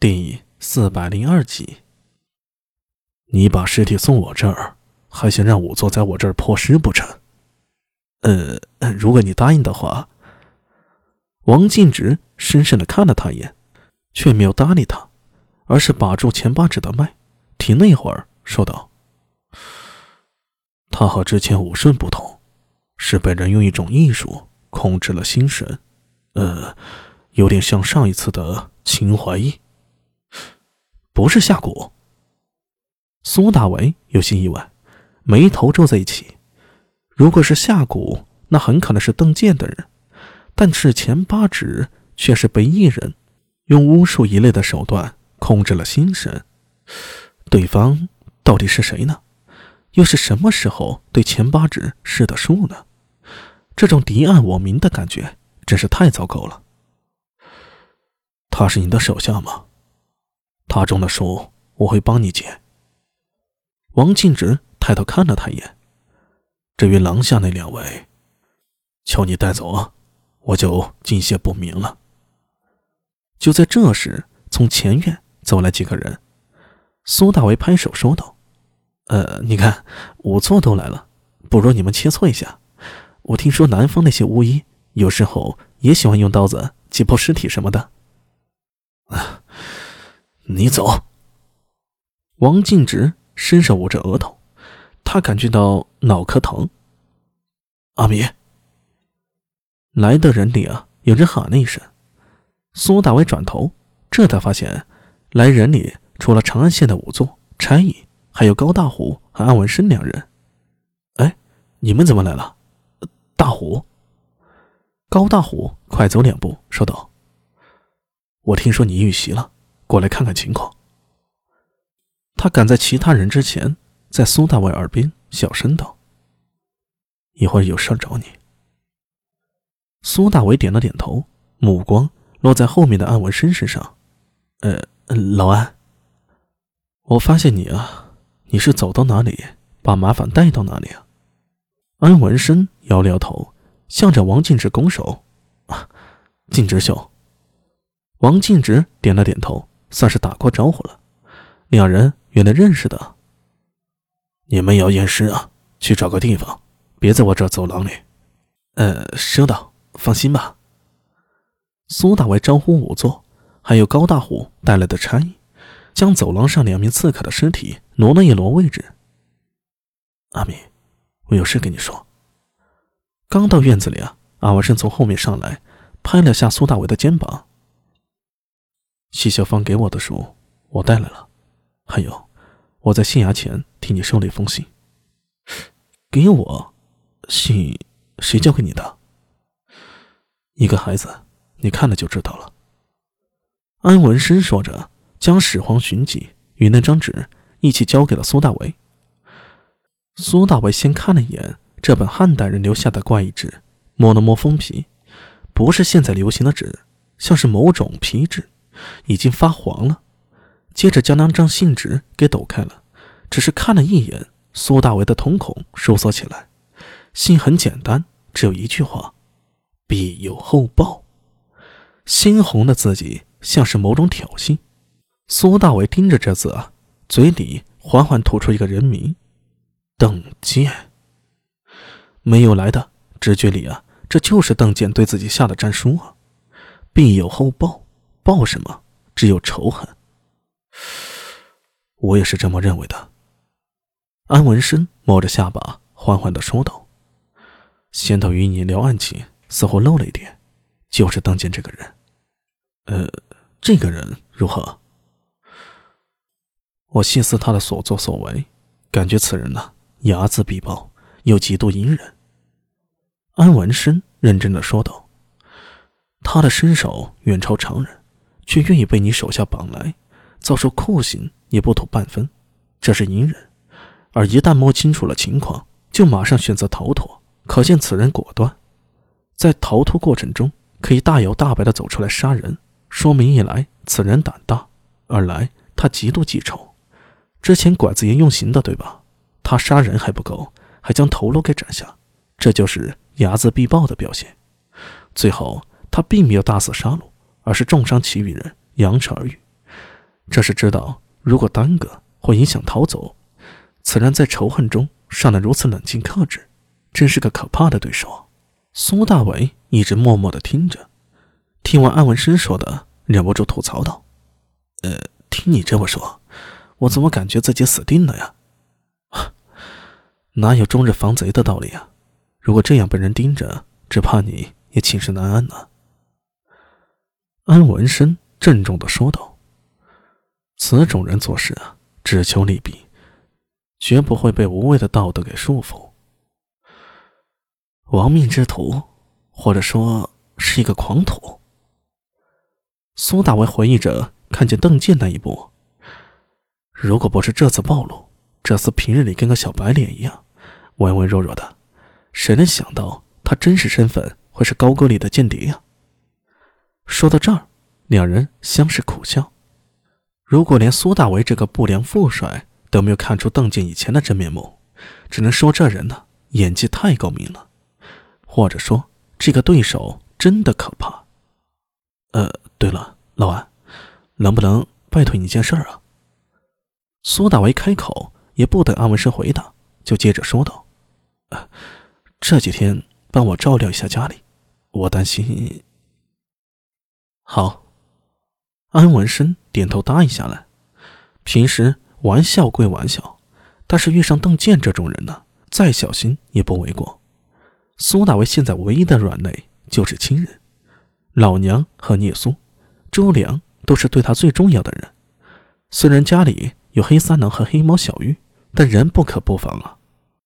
第四百零二集，你把尸体送我这儿，还想让仵作在我这儿破尸不成？呃，如果你答应的话。王静直深深的看了他一眼，却没有搭理他，而是把住前八指的脉，停了一会儿，说道：“他和之前武顺不同，是被人用一种艺术控制了心神，呃，有点像上一次的秦怀义。”不是下蛊。苏大为有些意外，眉头皱在一起。如果是下蛊，那很可能是邓健的人，但是钱八指却是被一人用巫术一类的手段控制了心神。对方到底是谁呢？又是什么时候对钱八指施的术呢？这种敌暗我明的感觉真是太糟糕了。他是你的手下吗？他中的书，我会帮你解。王静直抬头看了他一眼。至于廊下那两位，求你带走啊，我就进谢不明了。就在这时，从前院走来几个人。苏大为拍手说道：“呃，你看，仵作都来了，不如你们切磋一下。我听说南方那些巫医有时候也喜欢用刀子解剖尸体什么的。”啊。你走。王静直伸手捂着额头，他感觉到脑壳疼。阿米，来的人里啊，有人喊了一声。苏大伟转头，这才发现，来人里除了长安县的仵作差役，还有高大虎和安文生两人。哎，你们怎么来了？大虎。高大虎快走两步，说道：“我听说你遇袭了。”过来看看情况。他赶在其他人之前，在苏大伟耳边小声道：“一会儿有事找你。”苏大伟点了点头，目光落在后面的安文生身上。“呃，老安，我发现你啊，你是走到哪里，把麻烦带到哪里啊？”安文生摇了摇头，向着王静直拱手：“啊，静直兄。”王静直点了点头。算是打过招呼了，两人原来认识的。你们要验尸啊？去找个地方，别在我这走廊里。呃，收到，放心吧。苏大为招呼仵作，还有高大虎带来的差役，将走廊上两名刺客的尸体挪了一挪位置。阿米，我有事跟你说。刚到院子里啊，阿文生从后面上来，拍了下苏大为的肩膀。谢小芳给我的书，我带来了。还有，我在县衙前替你收了一封信。给我信，谁交给你的？一个孩子，你看了就知道了。安文生说着，将《始皇寻迹》与那张纸一起交给了苏大为。苏大为先看了一眼这本汉代人留下的怪异纸，摸了摸封皮，不是现在流行的纸，像是某种皮纸。已经发黄了，接着将那张信纸给抖开了，只是看了一眼，苏大为的瞳孔收缩起来。信很简单，只有一句话：“必有后报。”猩红的字迹像是某种挑衅。苏大为盯着这字啊，嘴里缓缓吐出一个人名：“邓健。”没有来的直觉里啊，这就是邓健对自己下的战书啊！必有后报。报什么？只有仇恨。我也是这么认为的。安文生摸着下巴，缓缓的说道：“先头与你聊案情，似乎漏了一点，就是邓健这个人。呃，这个人如何？我细思他的所作所为，感觉此人呢，睚眦必报，又极度隐忍。”安文生认真的说道：“他的身手远超常人。”却愿意被你手下绑来，遭受酷刑也不吐半分，这是隐忍；而一旦摸清楚了情况，就马上选择逃脱，可见此人果断。在逃脱过程中，可以大摇大摆地走出来杀人，说明一来此人胆大，二来他极度记仇。之前拐子爷用刑的，对吧？他杀人还不够，还将头颅给斩下，这就是睚眦必报的表现。最后，他并没有大肆杀戮。而是重伤其余人，扬长而去。这是知道如果耽搁会影响逃走。此人在仇恨中尚能如此冷静克制，真是个可怕的对手。苏大伟一直默默的听着，听完安文生说的，忍不住吐槽道：“呃，听你这么说，我怎么感觉自己死定了呀？哪有终日防贼的道理啊？如果这样被人盯着，只怕你也寝食难安呢。”安文生郑重的说道：“此种人做事啊，只求利弊。”绝不会被无谓的道德给束缚。亡命之徒，或者说是一个狂徒。苏大为回忆着看见邓健那一幕。如果不是这次暴露，这厮平日里跟个小白脸一样，文文弱弱的，谁能想到他真实身份会是高歌里的间谍呀？说到这儿，两人相视苦笑。如果连苏大为这个不良副帅，都没有看出邓健以前的真面目，只能说这人呢演技太高明了，或者说这个对手真的可怕。呃，对了，老安，能不能拜托你一件事儿啊？苏大为开口，也不等安文生回答，就接着说道：“这几天帮我照料一下家里，我担心。”好，安文生点头答应下来。平时。玩笑归玩笑，但是遇上邓健这种人呢，再小心也不为过。苏大为现在唯一的软肋就是亲人，老娘和聂苏、周良都是对他最重要的人。虽然家里有黑三郎和黑猫小玉，但人不可不防啊。